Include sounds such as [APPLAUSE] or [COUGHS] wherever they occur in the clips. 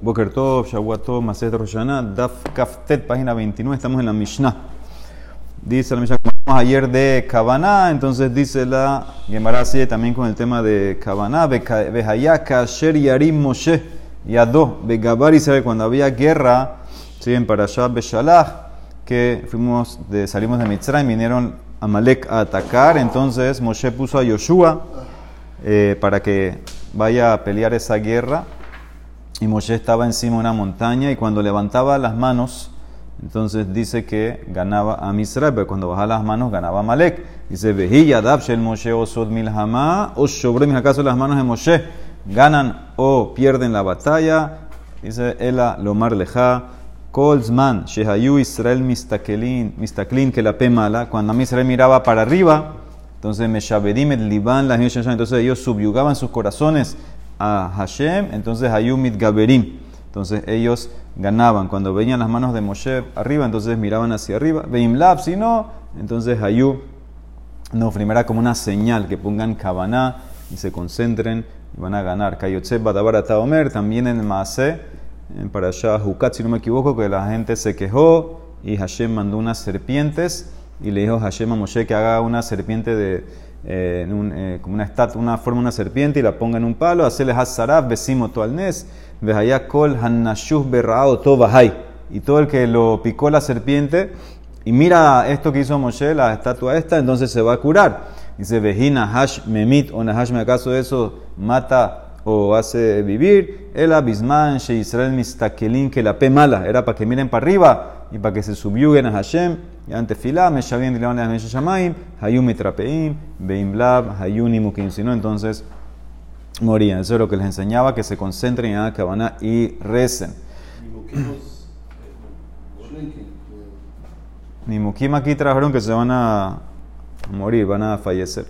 Boker Tov, Shavuot Maset Roshana, Daf Kaftet, página 29, estamos en la Mishnah. Dice la Mishnah, como hablamos ayer de Kavaná, entonces dice la Gemara también con el tema de Kavaná, Behayaka, Sher Yarim Moshe, Yado, Begabar y sabe cuando había guerra, siguen para allá Beshalach, que fuimos de, salimos de Mitzrayim, vinieron Amalek a atacar, entonces Moshe puso a Yoshua eh, para que vaya a pelear esa guerra y Moshe estaba encima de una montaña y cuando levantaba las manos, entonces dice que ganaba a Misraim, pero cuando bajaba las manos ganaba a Malek. Dice, Vejilla, Dabshel Moshe, Osod Milhama, o sobre acaso las manos de Moshe ganan o pierden la batalla. Dice, Ela Lomar Leja, Kolzman, Shehayu Israel Mistaklin, Mistaklin, que la mala, cuando a Israel miraba para arriba, entonces Meshabedim el Liban, entonces ellos subyugaban sus corazones a Hashem, entonces Hayumit Gaberim. Entonces ellos ganaban. Cuando veían las manos de Moshe arriba, entonces miraban hacia arriba. Veimlab, si no, entonces Hayu no, primero como una señal que pongan Kabaná y se concentren y van a ganar. Kayotse Badabar Omer, también en Maase, para allá Jukat, si no me equivoco, que la gente se quejó y Hashem mandó unas serpientes y le dijo Hashem a Moshe que haga una serpiente de eh, eh, como una estatua, una forma una serpiente y la ponga en un palo, hacerle hasarab, besimo kol berrao. Y todo el que lo picó la serpiente y mira esto que hizo Moshe, la estatua esta, entonces se va a curar. Dice, vejina hash memit, o nahash me acaso eso mata o hace vivir. El abisman, she Israel mistakelin, que la pe mala, era para que miren para arriba y para que se subyuguen a Hashem. Y ante filá, me shabien dilevan la shamaim, hayum mitrapeim, beimblab, hayunimukim. Si no, entonces morían. Eso es lo que les enseñaba, que se concentren en Akabana y recen. Ni Mukim aquí trajeron que se van a morir, van a fallecer.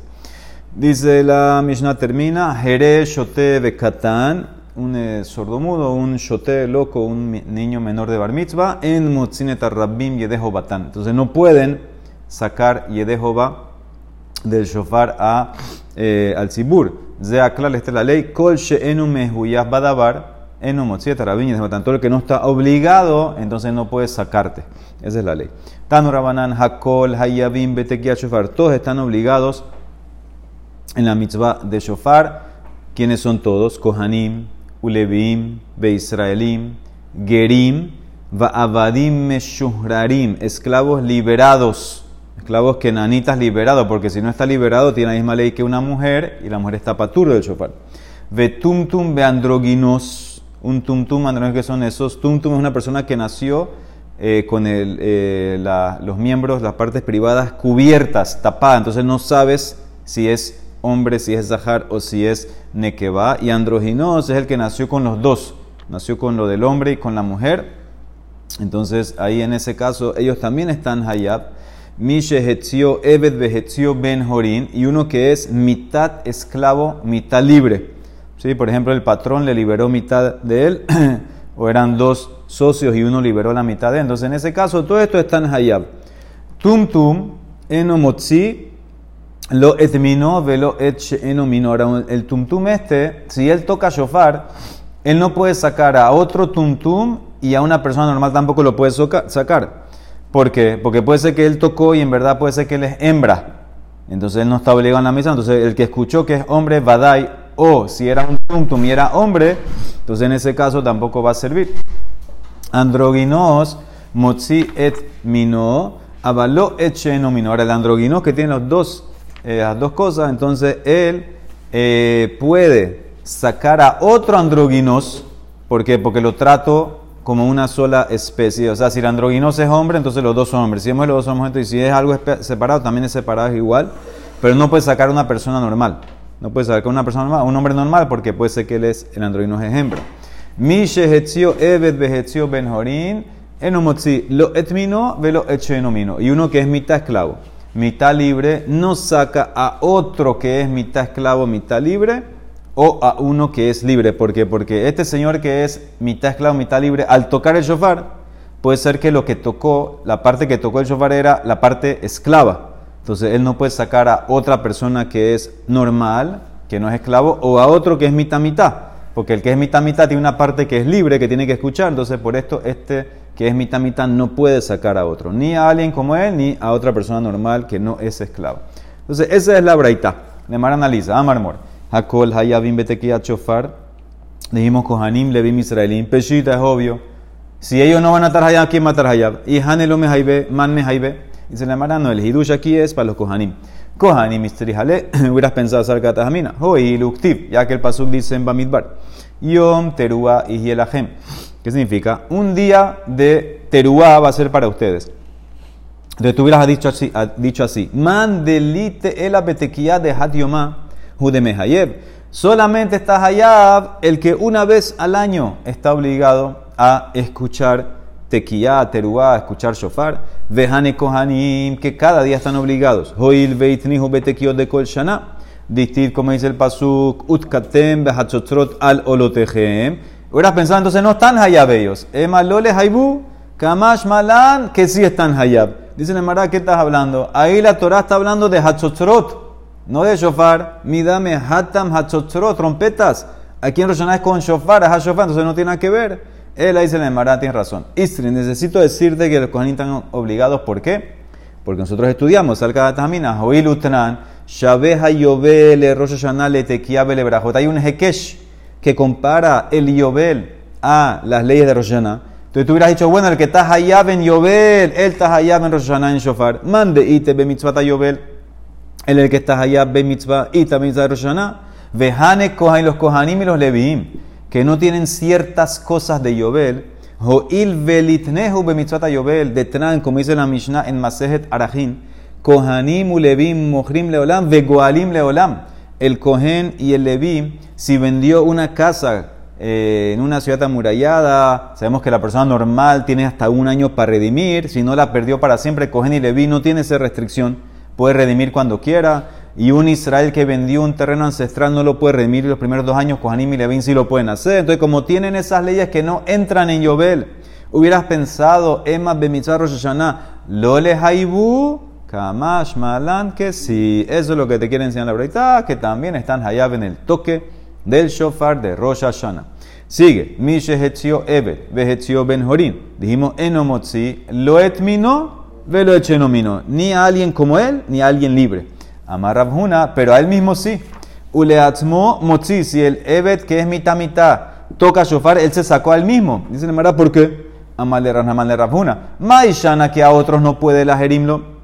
Dice la Mishnah termina, Jere Shote Bekatan, un eh, sordomudo, un shote loco, un niño menor de bar mitzvah, en Mutzinet Rabbim Yedejo Batán. Entonces no pueden sacar Yedejoba del shofar a, eh, al Zibur. Esta es la ley. Kol she'enu mehuyah badabar, Yedejo Batán. Todo el que no está obligado, entonces no puedes sacarte. Esa es la ley. Tanu Rabanan, Hakol, Hayabim, Betekia Shofar. Todos están obligados en la mitzvah de shofar. ¿Quiénes son todos? Kohanim, Ulevim, Beisraelim, Gerim, Va'avadim Meshuhrarim, esclavos liberados, esclavos kenanitas liberados, porque si no está liberado tiene la misma ley que una mujer y la mujer está patur del shofar. Vetumtum beandroginos, un tumtum androginos que son esos. Tumtum es una persona que nació eh, con eh, los miembros, las partes privadas cubiertas, tapadas, entonces no sabes si es hombre, si es Zahar o si es Nekeba. Y androginos es el que nació con los dos, nació con lo del hombre y con la mujer. Entonces ahí en ese caso ellos también están Hayab. Mishe Hetzio, Ebed Behetzio Ben Jorin, y uno que es mitad esclavo, mitad libre. ¿Sí? Por ejemplo, el patrón le liberó mitad de él, [CLEARS THROAT] o eran dos socios y uno liberó la mitad de él. Entonces, en ese caso, todo esto está en Hayab. Tum Tum, Enomotzi, lo etmino velo et mino. Ahora, el tumtum este, si él toca shofar, él no puede sacar a otro tumtum y a una persona normal tampoco lo puede sacar. ¿Por qué? Porque puede ser que él tocó y en verdad puede ser que él es hembra. Entonces él no está obligado en la misa. Entonces el que escuchó que es hombre, vadai, o si era un tumtum y era hombre, entonces en ese caso tampoco va a servir. Androginos, motzi et mino, avalo et mino. Ahora el androginos que tiene los dos eh, las dos cosas, entonces él eh, puede sacar a otro androginos, ¿por? Porque lo trato como una sola especie. O sea, si el androginos es hombre, entonces los dos son hombres. Si hemos los dos somos y si es algo separado, también es separado igual. Pero no puede sacar una persona normal. No puede sacar una persona normal, un hombre normal, porque puede ser que él es el androginos es hembra. Benjorin enomotzi lo etmino velo echenomino. Y uno que es mitad esclavo mitad libre, no saca a otro que es mitad esclavo, mitad libre, o a uno que es libre. ¿Por qué? Porque este señor que es mitad esclavo, mitad libre, al tocar el shofar, puede ser que lo que tocó, la parte que tocó el shofar era la parte esclava. Entonces él no puede sacar a otra persona que es normal, que no es esclavo, o a otro que es mitad mitad. Porque el que es mitad mitad tiene una parte que es libre, que tiene que escuchar, entonces por esto este que es mitad mitad no puede sacar a otro, ni a alguien como él, ni a otra persona normal que no es esclavo. Entonces esa es la braita. De Mar analiza, Amar Mor. Hakol Hayabim Betekiat Chofar. Dijimos Kohanim Levim Israelim. Peshita es obvio. Si ellos no van a estar Hayab, ¿quién va a estar Hayab? Y Hanelo Mehaibe, Man Mehaibe. Dice la Mara, no, el Hidush aquí es para los Kohanim. Kohanim Mistrihale, [CLEARS THROAT] hubieras pensado acerca de. Hoi Luktiv, ya que el Pasuk dice en Bamidbar. Yom Terua y Hielahem. ¿Qué significa? Un día de Teruá va a ser para ustedes. Entonces tú hubieras dicho así, dicho así Man delite el abetequía de Hatiomá, Judemehayev. Solamente está Hayab el que una vez al año está obligado a escuchar tequía, teruá, escuchar shofar. Vejane kohanim, que cada día están obligados. Hoil veitnihu betekiot de kol shana. Distit, como dice el pasuk, utkatem behatzotrot al olotejem. Hubieras pensado entonces no están Hayab ellos. Emalole haibu, kamash malan, que sí están Hayab. Dice el Emara, ¿qué estás hablando? Ahí la Torah está hablando de Hatzotrot, no de shofar. Midame hatam Hatzotrot, trompetas. Aquí en Roshaná es con shofar, es shofar, entonces no tiene nada que ver. Él dice el Emara, tiene razón. Istri, necesito decirte que los cojanín están obligados, ¿por qué? Porque nosotros estudiamos, Salka Tamina, Hoil Utran, Shabeha Yobel, Rosh Hashanah. Hay un Hekesh que compara el Yobel a las leyes de Rosh entonces tú hubieras dicho, bueno, el que está hayab en Yobel, él está hayab en Rosh en Shofar. Mande ite be mitzvah Yobel. Él el que está hayab be mitzvah ite be mitzvah Rosh Hashanah. Vejane kohan los kohanim y los leviim, que no tienen ciertas cosas de Yobel. Ho'il velitnehu be mitzvah Yobel. Detran, como dice la Mishnah en Masejet Arachin. Kohanim u levim mohrim leolam vegoalim leolam. El kohen y el levi, si vendió una casa eh, en una ciudad amurallada, sabemos que la persona normal tiene hasta un año para redimir, si no la perdió para siempre, Cogen y Leví no tiene esa restricción, puede redimir cuando quiera, y un Israel que vendió un terreno ancestral no lo puede redimir los primeros dos años, Cohen y Levín sí lo pueden hacer. Entonces, como tienen esas leyes que no entran en Yobel, hubieras pensado, Emma Bemitzar Rosh lo le haibu, Kamash Malan, que si eso es lo que te quiere enseñar la verdad, que también están Hayab en el toque del shofar de Rosh Hashanah. Sigue, Mishe Hetzio Evet, Vehetzio Ben Horin. Dijimos Enomotzi, lo etmino, velo echenomino. Ni a alguien como él, ni a alguien libre. Amar Rabhuna, pero a él mismo sí. Uleatzmo Motzi, si el Evet que es mitad mitad toca shofar, él se sacó a él mismo. Dice Mara, ¿por qué? Amal de Rabhuna. Maishana que a otros no puede la jerimlo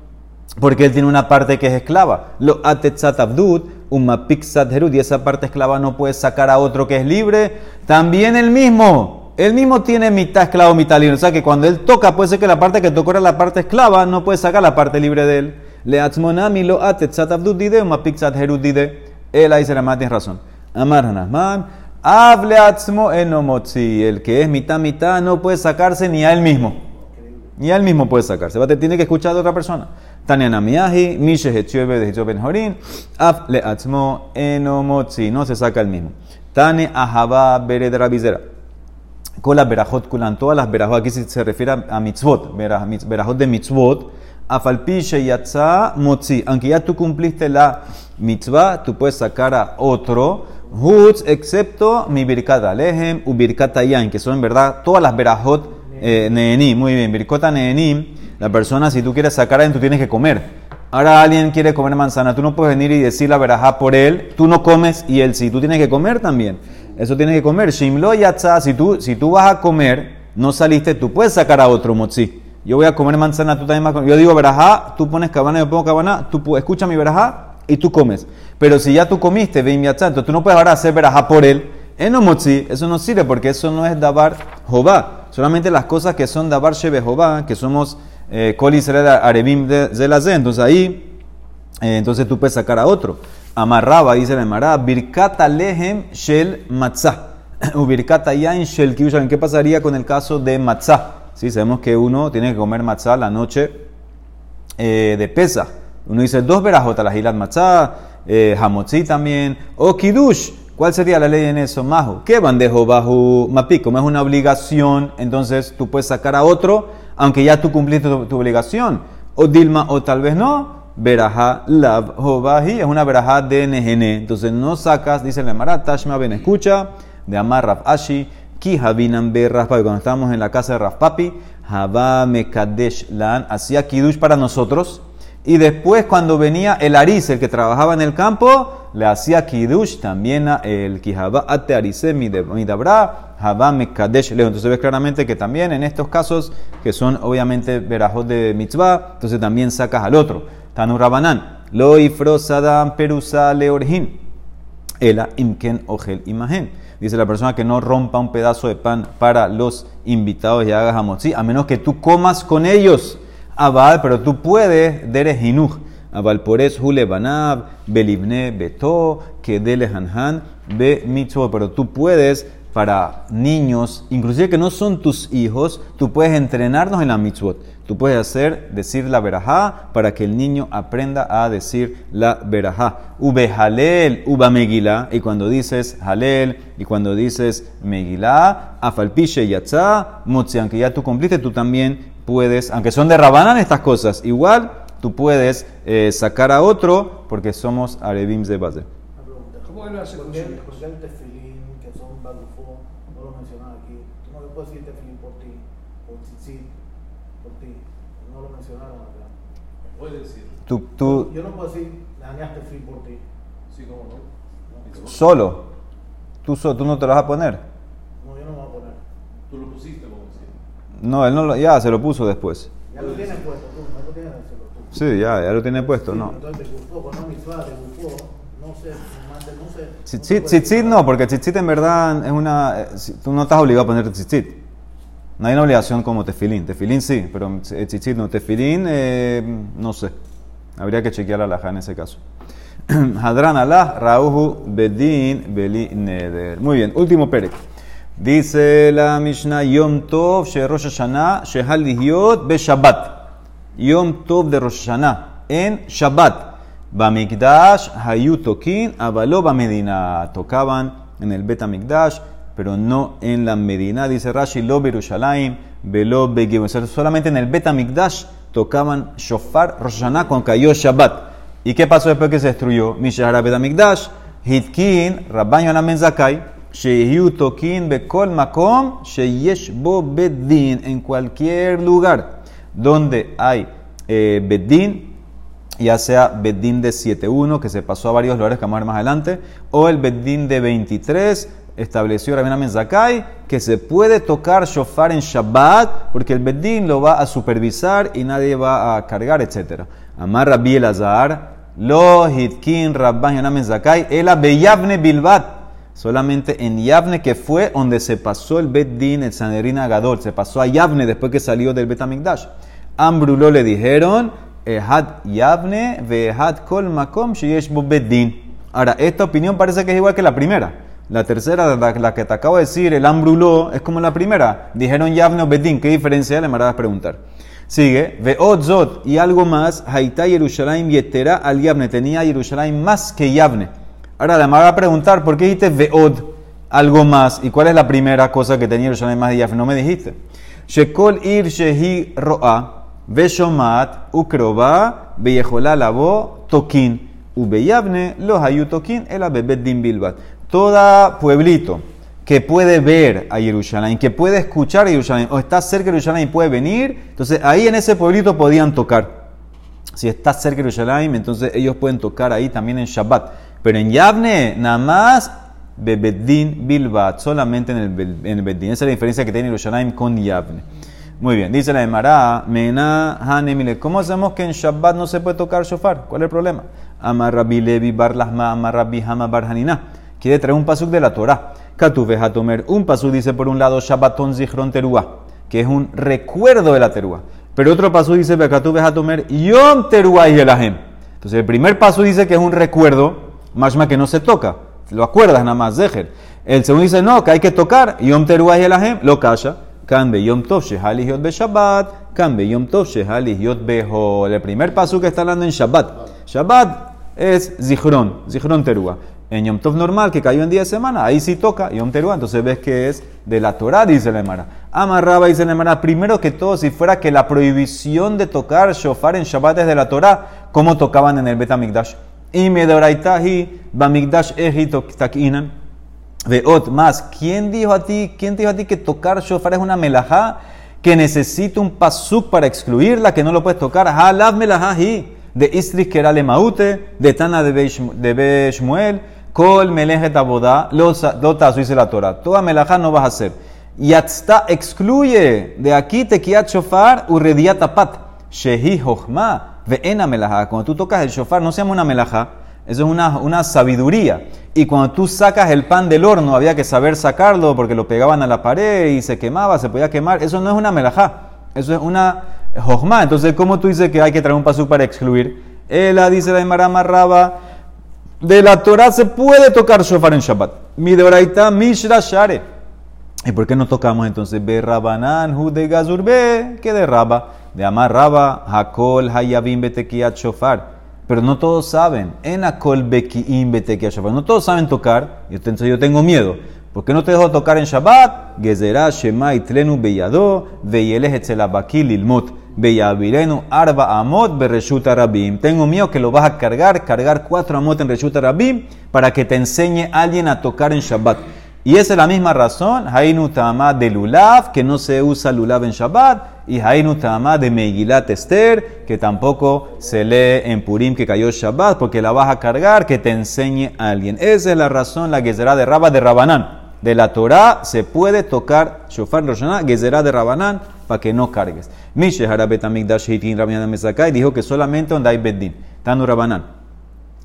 porque él tiene una parte que es esclava. Lo atetzat abdud, umapixat herud, y esa parte esclava no puede sacar a otro que es libre. También el mismo, él mismo tiene mitad esclavo, mitad libre. O sea que cuando él toca, puede ser que la parte que tocó era la parte esclava, no puede sacar la parte libre de él. Le atzmonami lo atetzat abdud dide, umapixat herud dide. Él ahí se la tiene razón. Amar hanasman, hable atzmo enomotzi. El que es mitad, mitad, no puede sacarse ni a él mismo. Ni a él mismo puede sacarse. Tiene que escuchar de otra persona. Tania Namiyahi, Mishe Hetziove de Ben Horin, Af le Atzmo Enomotzi, no se saca el mismo. Tane Ahaba Bered Rabizera. Con las berajot kulan, todas las berajot, aquí se refiere a mitzvot, berajot de mitzvot, Afalpishe Yatza Motzi, aunque ya tú cumpliste la mitzvah, tú puedes sacar a otro, Hutz, excepto mi birkat alehem u birkat que son en verdad todas las berajot eh, neenim, muy bien, birkota neenim, la persona, si tú quieres sacar a alguien, tú tienes que comer. Ahora alguien quiere comer manzana, tú no puedes venir y decir la verajá por él, tú no comes y él sí, tú tienes que comer también. Eso tienes que comer. Shimlo yatza, si tú, si tú vas a comer, no saliste, tú puedes sacar a otro motzi. Yo voy a comer manzana, tú también vas a comer. Yo digo verajá, tú pones cabana, yo pongo cabana, tú escucha mi verajá y tú comes. Pero si ya tú comiste, yatza, entonces tú no puedes ahora hacer verajá por él. En motzi, eso no sirve porque eso no es dabar jobá. Solamente las cosas que son dabar shebe jobá, que somos eh, será Arebim de la Entonces ahí, eh, entonces tú puedes sacar a otro. Amarraba, dice la Emara, Birkata lehem shel matzah. [COUGHS] O birkata yain shel kiyushan. ¿Qué pasaría con el caso de matzah? Sí, sabemos que uno tiene que comer matzah la noche eh, de pesa. Uno dice dos verajotas, la gilat matzah, eh, también, o kidush. ¿Cuál sería la ley en eso? Majo. ¿Qué bandejo bajo mapico? Como es una obligación, entonces tú puedes sacar a otro aunque ya tú cumpliste tu, obligación. O Dilma, o tal vez no. Verajá lav hobahi es una verajá de NGN. Entonces no sacas, dice el Marat, Tashma ben escucha, de Amar Raf Ashi, Ki Habinan Be Papi, cuando estábamos en la casa de Raf Papi, Haba Mekadesh Lan, hacía Kiddush para nosotros, y después cuando venía el Aris, el que trabajaba en el campo, le hacía Kiddush también a el Kihaba Ate Arise Midabra, Haba Mekadesh. Entonces ves claramente que también en estos casos, que son obviamente verajos de mitzvah, entonces también sacas al otro. Tanu Rabanan, Lo Ifrosadam Perusa Leorhin, Ela Imken Ogel Imagen. Dice la persona que no rompa un pedazo de pan para los invitados y hagas hamotzi, a menos que tú comas con ellos. Abal, pero tú puedes, deres hinuj. Abal pores hule banab, belibne beto, que dele hanhan, be mitzvot. Pero tú puedes, para niños, inclusive que no son tus hijos, tú puedes entrenarnos en la mitzvot. Tú puedes hacer, decir la verajá para que el niño aprenda a decir la verajá. Ube halel, uba megilá. Y cuando dices halel y cuando dices megilá, afalpiche yatza, motzi, aunque ya tú cumpliste, tú también puedes, aunque son de Rabanán estas cosas, igual tú puedes eh, sacar a otro porque somos arebims de base. ¿Cómo era ese ¿Por qué el tefilín, que son bagufo, no lo mencionaba aquí? No le puedes decir tefilín por ti, por tzitzit. No lo mencionaron acá. Puede decir. Tú, tú, Yo no puedo decir, dañaste tefilín por ti. Sí, cómo no. solo, tú, so- tú no te lo vas a poner. No, yo no me voy a poner. Tú lo pusiste, a decir. No, él no lo, ya se lo puso después. Ya lo tienes puesto tú, no lo tienes hacerlo tú. Sí, ya, ya lo tiene puesto, Sí, no. Entonces de gufó, con una mitzvah de gufó, no sé, no sé. Tzitzit, tzitzit no, porque tzitzit en verdad es una... eh, Tú no estás obligado a ponerte tzitzit. No hay una obligación como tefilín. Tefilín sí, pero eh, tzitzit no. Tefilín, eh, no sé. Habría que chequear la laja en ese caso. [CLEARS THROAT] Hadran Allah, Rauhu, Bedin, Beli, Neder. Muy bien, último perek. Dice la Mishnah, Yom Tov, She Rosh Hashanah, Shehal Be Shabbat. Yom Tov de Rosh Hashanah, en Shabbat. Bamikdash, Hayu Tokin, Avalo Bamedina. Tocaban en el Bet Amikdash, pero no en la Medina. Dice Rashi, Lo Berushalayim, Velo sea, solamente en el Bet Amikdash tocaban Shofar Rosh Hashanah cuando cayó Shabbat. ¿Y qué pasó después que se destruyó? Mishahara Bet Amikdash, Hitkin, Rabban Yonamen Zakai, Shehiu Tokin Bekol Makom, Sheyesh Bo Bedin, en cualquier lugar donde hay eh, Bedin, ya sea Bedín de 7.1, que se pasó a varios lugares que vamos a ver más adelante, o el Bedín de 23, estableció Rabina Menzakai, que se puede tocar shofar en Shabbat, porque el Bedín lo va a supervisar y nadie va a cargar, etc. Amar Rabbi Elazar, lo hitkin Rabban Yoná Menzakai, ela beyavne bilbat. Solamente en Yavne, que fue donde se pasó el Bet Din, el Sanedrin Agadol, se pasó a Yavne después que salió del Bet Amikdash. Ambruló le dijeron, Ehad Yavne, Vehad Kol Makom, Sheyesh Din. Ahora, esta opinión parece que es igual que la primera. La tercera, la, la que te acabo de decir, el Ambruló, es como la primera. Dijeron Yavne o Bet Din. ¿Qué diferencia? Le a preguntar. Sigue, Veot Zot y algo más, Haitá Yerushalayim Yetera al Yavne. Tenía Yerushalayim más que Yavne. Ahora le va a preguntar, ¿por qué dijiste Veod algo más? ¿Y cuál es la primera cosa que tenía Yerushalayim más de Yavne? No me dijiste. Shekol ir shehi ro'a, veshomat, ukroba, veyejolá lavo, tokin, ubeyavne, los hayu tokin, el abebet din bilbat. Toda pueblito que puede ver a Jerusalén, que puede escuchar a Jerusalén, o está cerca de Jerusalén y puede venir, entonces ahí en ese pueblito podían tocar. Si está cerca de Jerusalén, entonces ellos pueden tocar ahí también en Shabbat. Pero en Yavne, nada más Bilbat, solamente en el, en Beddin. Esa es la diferencia que tiene Jerusalén con Yavne. Muy bien, dice la Emara, Mena Hanemile. ¿Cómo sabemos que en Shabbat no se puede tocar shofar? ¿Cuál es el problema? Amar Rabbi Levi Bar Lahma, Amar Rabbi Hama Bar Hanina. Quiere traer un pasuk de la Torah. Katuve Hatomer. Un pasuk dice por un lado Shabbaton Zichron Teruah, que es un recuerdo de la Teruah. Pero otro pasuk dice Katuve Hatomer Yom Teruah y Elahem. Entonces el primer paso dice que es un recuerdo, más que no se toca. Lo acuerdas nada más, Zeher. El segundo dice no, que hay que tocar. Yom Teruah y Elahem. Lo calla. Kan be Yom Tov Shehali Yot be Shabbat. Kan be Yom Tov Shehali Yot Beho. El primer paso que está hablando en Shabbat. Shabbat es Zichron, Zichron Teruah. En Yom Tov normal, que cayó en día de semana, ahí sí toca Yom Teruah. Entonces ves que es de la Torah, dice la Emara. Amarraba, dice la Emara. Primero que todo, si fuera que la prohibición de tocar shofar en Shabbat es de la Torah, ¿cómo tocaban en el Bet HaMikdash? Y Medoraitahi, Bamikdash Eji Takinan. De ot más, ¿quién dijo a ti, quién dijo a ti que tocar shofar es una melajá que necesita un pasuk para excluirla, que no lo puedes tocar? Halab melajá hi, de Istris que era Lemaute, de Tana de Beshmuel, Kol melejet abodá, lota dice la Torah. Toda melajá no vas a hacer. Yatzta excluye de aquí tekiat shofar urediat tapat. Shehi hochma ve'ena melajá. Cuando tú tocas el shofar, no se llama una melajá, eso es una, una sabiduría. Y cuando tú sacas el pan del horno, había que saber sacarlo porque lo pegaban a la pared y se quemaba, se podía quemar. Eso no es una melajá, eso es una hojma. Entonces, ¿cómo tú dices que hay que traer un pasú para excluir? Ela dice la Imarama Raba, de la Torah se puede tocar shofar en Shabbat. Mi de oraita mishra share. ¿Y por qué no tocamos entonces? Be rabanan hu de gazurbe, que de raba. De amar raba, hakol hayabim betekiat shofar. Pero no todos saben. En akol bekiim betekiat shofar. No todos saben tocar. Entonces yo tengo miedo. ¿Por qué no te dejo tocar en Shabbat? Gezerá shema itlenu beyado, veyeleh etzelabaki lilmut. Beyavirenu arba amot bereshuta rabim. Tengo miedo que lo vas a cargar, cargar cuatro amot en reshuta rabim para que te enseñe alguien a tocar en Shabbat. Y esa es la misma razón, Hainu Tama de Lulav, que no se usa Lulav en Shabbat, y Hainu Tama de Megilat Esther, que tampoco se lee en Purim que cayó Shabbat, porque la vas a cargar, que te enseñe a alguien. Esa es la razón, la Gezerá de Rabba de Rabanán. De la Torah se puede tocar Shofar Roshaná, Gezerá de Rabanán, para que no cargues. Mishe Harabet Amigdash Hitin Mesakai dijo que solamente donde hay Beddin, Tanu Rabanán.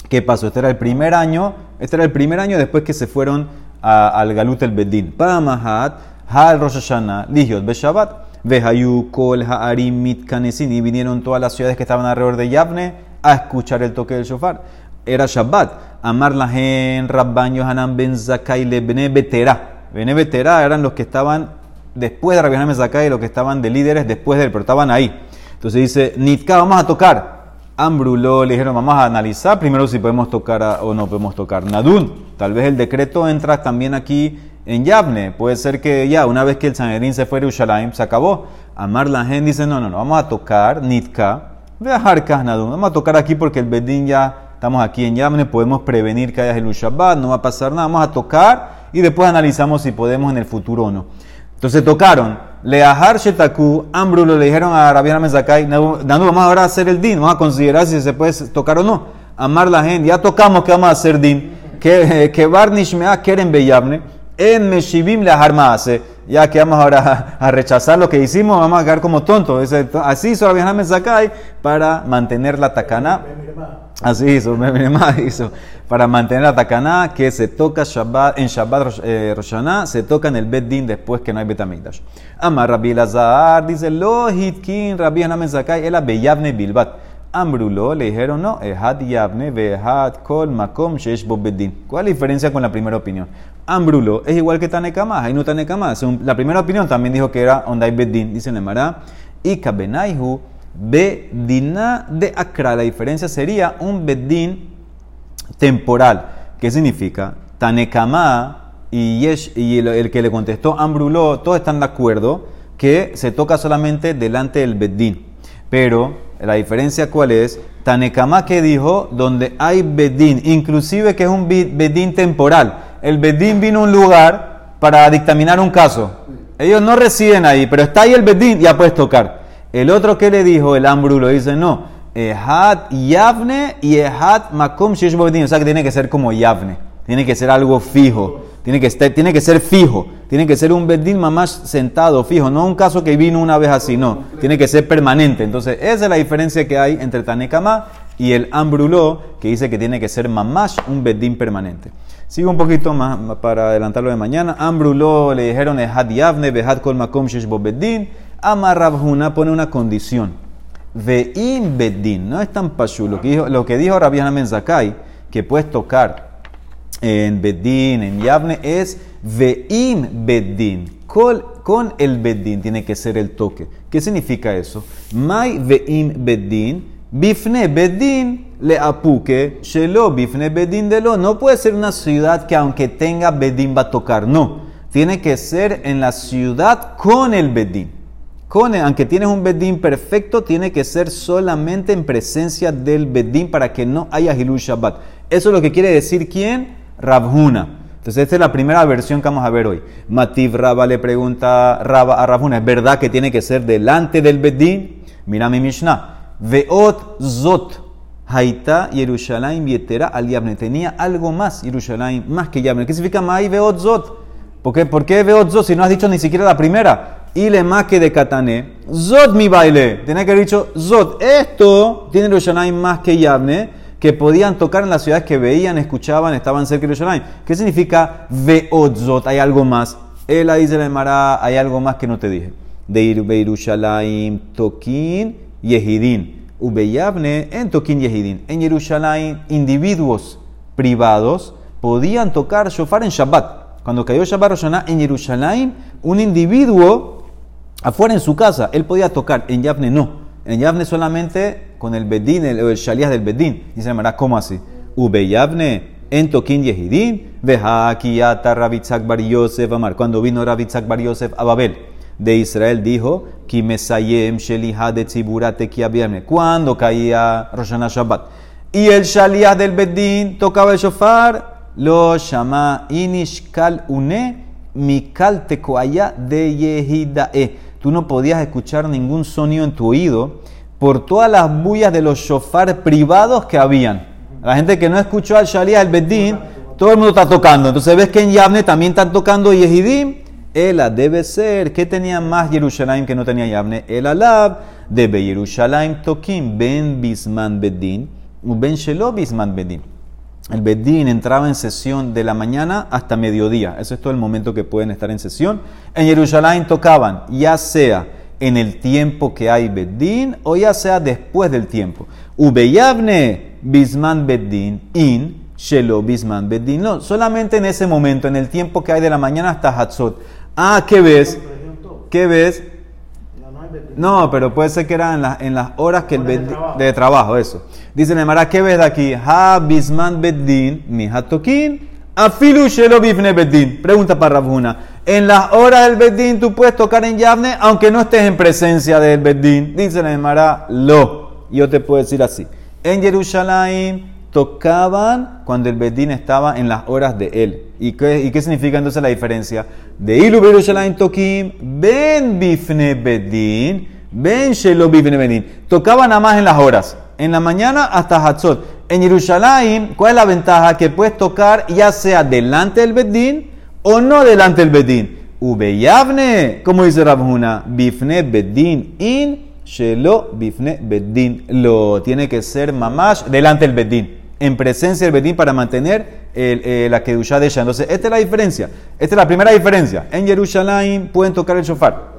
¿Qué pasó? Este era el primer año, este era el primer año después que se fueron a- al Galut el Bedín. Pamahat, Hal Rosh Hashanah, Ligiot Beshabat, Vehayu Kol Haarim Mitkanesin, y vinieron todas las ciudades que estaban alrededor de Yavne a escuchar el toque del shofar. Era Shabbat. Amar Lahen, Rabban Yohanan Ben Zakai Lebne Betera. Bene Betera eran los que estaban después de Rabbi Yohanan Ben Zakai, los que estaban de líderes después de él, pero estaban ahí. Entonces dice, Nitka, vamos a tocar. Ambruló, le dijeron, vamos a analizar primero si podemos tocar a- o no podemos tocar. Nadun, tal vez el decreto entra también aquí en Yavne. Puede ser que ya, una vez que el Sanedrín se fue a Yerushalayim, se acabó. Amar la dice, no, no, no, vamos a tocar Nitka. Dejar Nadun, vamos a tocar aquí porque el Bedín ya, estamos aquí en Yavne, podemos prevenir que haya el Shabbat, no va a pasar nada. Vamos a tocar y después analizamos si podemos en el futuro o no. Entonces tocaron. Leahar Shetaku, Ambrulo le dijeron a Rabiana Mezakai, Nanu, vamos ahora a hacer el din, vamos a considerar si se puede tocar o no. Amar la gente, ya tocamos que vamos a hacer din. Que, que Barnish Mea Keren Beyavne, en Meshivim Leahar Maase, ya que vamos ahora a, a rechazar lo que hicimos, vamos a quedar como tontos. Así hizo Rabiana Mezakai para mantener la más. Así hizo, me me- hizo. Para mantener la takaná que se toca Shabbat, en Shabbat eh, Rosh Hashanah, se toca en el Bet Din después que no hay Betamigdash. Amar Rabbi Lazar dice, lo hitkin Rabbi Hanamen Zakai, el Beyavne Bilbat. Ambrulo le dijeron, no, Ehad Yavne, Behad Kol Makom Shesh Bo Bet Din. ¿Cuál es la diferencia con la primera opinión? Ambrulo es igual que Tanekama, hay no Tanekama. La primera opinión también dijo que era donde hay Bet Din, dice Nemara, y Kabenaihu Bedina de Akra. La diferencia sería un Bedín temporal. ¿Qué significa? Tanekama y, el, que le contestó Ambruló, todos están de acuerdo que se toca solamente delante del Bedín. Pero la diferencia cuál es? Tanekama que dijo donde hay Bedín, inclusive que es un Bedín temporal. El Bedín vino a un lugar para dictaminar un caso. Ellos no residen ahí, pero está ahí el Bedín, ya puedes tocar. El otro que le dijo, el Ambrulo, dice no. Ehad Yavne y Ehad Makom Bedin. O sea que tiene que ser como Yavne. Tiene que ser algo fijo. Tiene que, estar- tiene que ser fijo. Tiene que ser un Bedín mamás sentado, fijo. No un caso que vino una vez así, no. Tiene que ser permanente. Entonces, esa es la diferencia que hay entre Tanekama y el Ambruló, que dice que tiene que ser mamás un Bedín permanente. Sigo un poquito más para adelantarlo de mañana. Ambruló le dijeron Ehad Yavne, Behad Kol Makom Shesh Bo Bedin. Amar Rabhuna pone una condición. Ve'im bedin, no es tan pashú. Lo que dijo, lo que dijo Rabbi Hanan Zakai, que puedes tocar en bedin, en yavne, es ve'im bedin. Con, el bedin tiene que ser el toque. ¿Qué significa eso? Mai ve'im bedin, bifne bedin le apuque, shelo bifne bedin de lo. No puede ser una ciudad que aunque tenga bedin va a tocar, no. Tiene que ser en la ciudad con el bedin. Con, aunque tienes un bedín perfecto, tiene que ser solamente en presencia del bedín para que no haya Hilul Shabbat. Eso es lo que quiere decir quién? Rabhuna. Entonces, esta es la primera versión que vamos a ver hoy. Mativ Raba le pregunta a Rafuna, ¿es verdad que tiene que ser delante del Bedín? Mira mi Mishnah. Veot Zot. Haita Yerushalayim Vietera al Yavne. Tenía algo más Yerushalayim, más que Yavne. ¿Qué significa Mai Veot Zot? ¿Por qué, ¿Por qué Veot Zot si no has dicho ni siquiera la primera? Y le más que de Katané. Zot mi baile. Tenía que haber dicho Zot. Esto tiene Yerushalayim más que Yavne que podían tocar en las ciudades que veían, escuchaban, estaban cerca de Yerushalayim. ¿Qué significa Veotzot? Hay algo más. Él dice la Mara, hay algo más que no te dije. De Yerushalayim, Tokin, Yehidin. Ubeyabne en Tokin Yehidin. En Yerushalayim, individuos privados podían tocar shofar en Shabbat. Cuando cayó Shabbat Roshaná en Yerushalayim, un individuo afuera en su casa, él podía tocar. En Yavne no. En Yavne solamente con el Bedín, el, el Shaliach del Bedín. Dice Mara, ¿cómo así? Ube Yavne, en Tokin Yehidin, veja Kiyata Rabitzak Bar Yosef Amar. Cuando vino Rabitzak Bar Yosef a Babel de Israel, dijo, Ki Mesayem Sheliha de Tziburate Kiabierne. Cuando caía Roshana Shabbat. Y el Shaliach del Bedín tocaba el shofar, lo llama Inishkal Une, Mikal Tekoaya de Yehidae. Tú no podías escuchar ningún sonido en tu oído por todas las bullas de los shofar privados que habían. La gente que no escuchó al Shalia, al Bedín, todo el mundo está tocando. Entonces ves que en Yavne también están tocando Yehidim. Ela debe ser que tenía más Jerusalén que no tenía Yavne. El alab debe Jerusalén tokim ben bisman bedin ben shelo bisman bedin. El Bedín entraba en sesión de la mañana hasta mediodía. Eso es todo el momento que pueden estar en sesión. En Jerusalén tocaban, ya sea en el tiempo que hay Bedín o ya sea después del tiempo. Ubeyavne bisman Bedín in shelo bisman Bedín. No, solamente en ese momento, en el tiempo que hay de la mañana hasta Hatzot. Ah, ¿qué ves? ¿Qué ves? No, pero puede ser que era en, la, en las horas que el de trabajo. de trabajo, eso. Dice Nemara, ¿qué ves de aquí? Ha bisman bedin, mi hatokin, afilu shelo bifne bedin. Pregunta para Rabjuna. En las horas del bedín tú puedes tocar en Yavne aunque no estés en presencia del bedín. Dice Nemara, lo. Yo te puedo decir así. En Jerusalén tocaban cuando el bedín estaba en las horas de él. ¿Y qué, y qué significa entonces la diferencia? De Ilu tokim, ben bifne bedín, ben shelo bifne bedín. Tocaban nada más en las horas. En la mañana hasta Hatzot. En Jerusalén, ¿cuál es la ventaja? Que puedes tocar ya sea delante del bedín o no delante del bedín. Ubeyavne, como dice Rabhuna, bifne bedín in shelo bifne bedín. Lo tiene que ser mamash delante del bedín, en presencia del bedín para mantener eh, la kedushá de ella. Entonces, esta es la diferencia. Esta es la primera diferencia. En Jerusalén pueden tocar el shofar.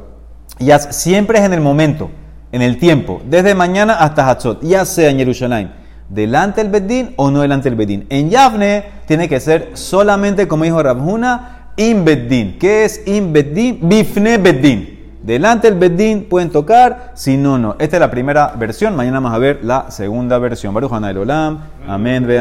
Ya siempre es en el momento, en el tiempo, desde mañana hasta Hatzot, ya sea en Jerusalén, delante del Bedín o no delante del Bedín. En Yavne tiene que ser solamente, como dijo Rabhuna, in Bedín. ¿Qué es in Bedín? Bifne Bedín. Delante del Bedín pueden tocar, si no, no. Esta es la primera versión. Mañana vamos a ver la segunda versión. Baruch Olam. Amén. Vean.